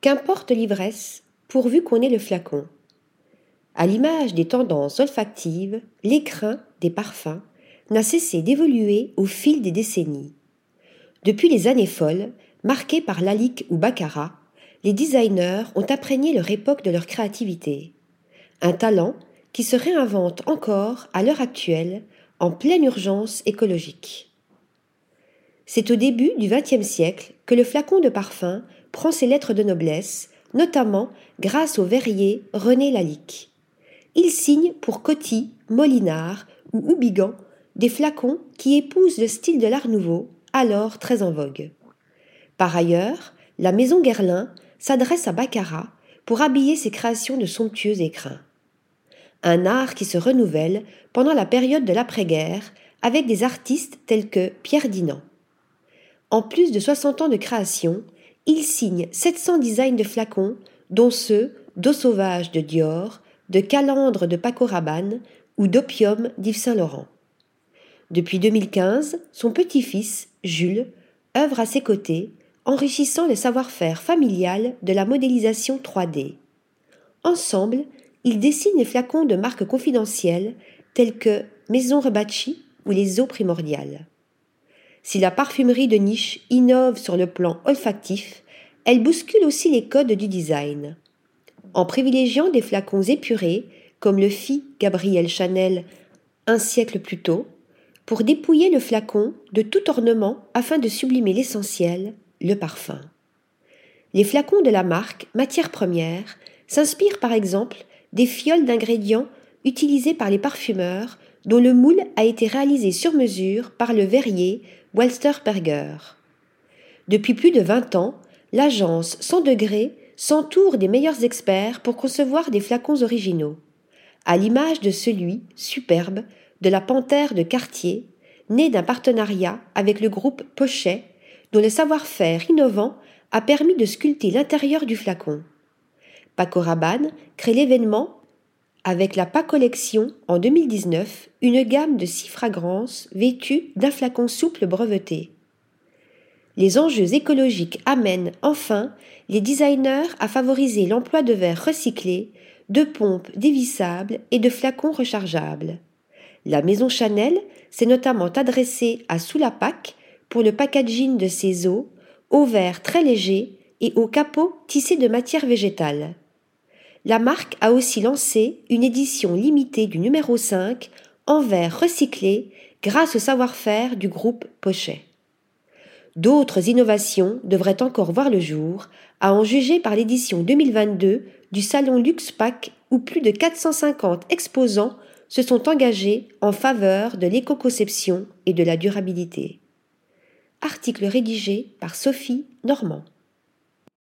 Qu'importe l'ivresse, pourvu qu'on ait le flacon. À l'image des tendances olfactives, l'écrin des parfums n'a cessé d'évoluer au fil des décennies. Depuis les années folles, marquées par Lalique ou Baccarat, les designers ont imprégné leur époque de leur créativité. Un talent qui se réinvente encore à l'heure actuelle en pleine urgence écologique. C'est au début du XXe siècle que le flacon de parfum prend ses lettres de noblesse, notamment grâce au verrier René Lalique. Il signe pour Coty, Molinard ou Houbigan des flacons qui épousent le style de l'Art nouveau, alors très en vogue. Par ailleurs, la maison Guerlain s'adresse à Baccarat pour habiller ses créations de somptueux écrins. Un art qui se renouvelle pendant la période de l'après-guerre avec des artistes tels que Pierre Dinan. En plus de 60 ans de création, il signe 700 designs de flacons, dont ceux d'eau sauvage de Dior, de calandre de Paco Rabanne ou d'opium d'Yves Saint-Laurent. Depuis 2015, son petit-fils, Jules, œuvre à ses côtés, enrichissant le savoir-faire familial de la modélisation 3D. Ensemble, ils dessinent les flacons de marques confidentielles telles que Maison Rebacci ou les eaux primordiales. Si la parfumerie de niche innove sur le plan olfactif, elle bouscule aussi les codes du design. En privilégiant des flacons épurés, comme le fit Gabriel Chanel un siècle plus tôt, pour dépouiller le flacon de tout ornement afin de sublimer l'essentiel, le parfum. Les flacons de la marque Matière Première s'inspirent par exemple des fioles d'ingrédients utilisés par les parfumeurs dont le moule a été réalisé sur mesure par le verrier Walsterberger. Depuis plus de 20 ans, l'agence 100 degrés s'entoure des meilleurs experts pour concevoir des flacons originaux, à l'image de celui, superbe, de la panthère de Cartier, né d'un partenariat avec le groupe Pochet, dont le savoir-faire innovant a permis de sculpter l'intérieur du flacon. Paco Rabanne crée l'événement avec la PA Collection en 2019, une gamme de six fragrances vêtues d'un flacon souple breveté. Les enjeux écologiques amènent enfin les designers à favoriser l'emploi de verres recyclés, de pompes dévissables et de flacons rechargeables. La maison Chanel s'est notamment adressée à Soulapac pour le packaging de ses eaux, aux verres très légers et aux capots tissés de matière végétale. La marque a aussi lancé une édition limitée du numéro 5 en verre recyclé grâce au savoir-faire du groupe Pochet. D'autres innovations devraient encore voir le jour, à en juger par l'édition 2022 du salon LuxPack où plus de 450 exposants se sont engagés en faveur de l'éco-conception et de la durabilité. Article rédigé par Sophie Normand.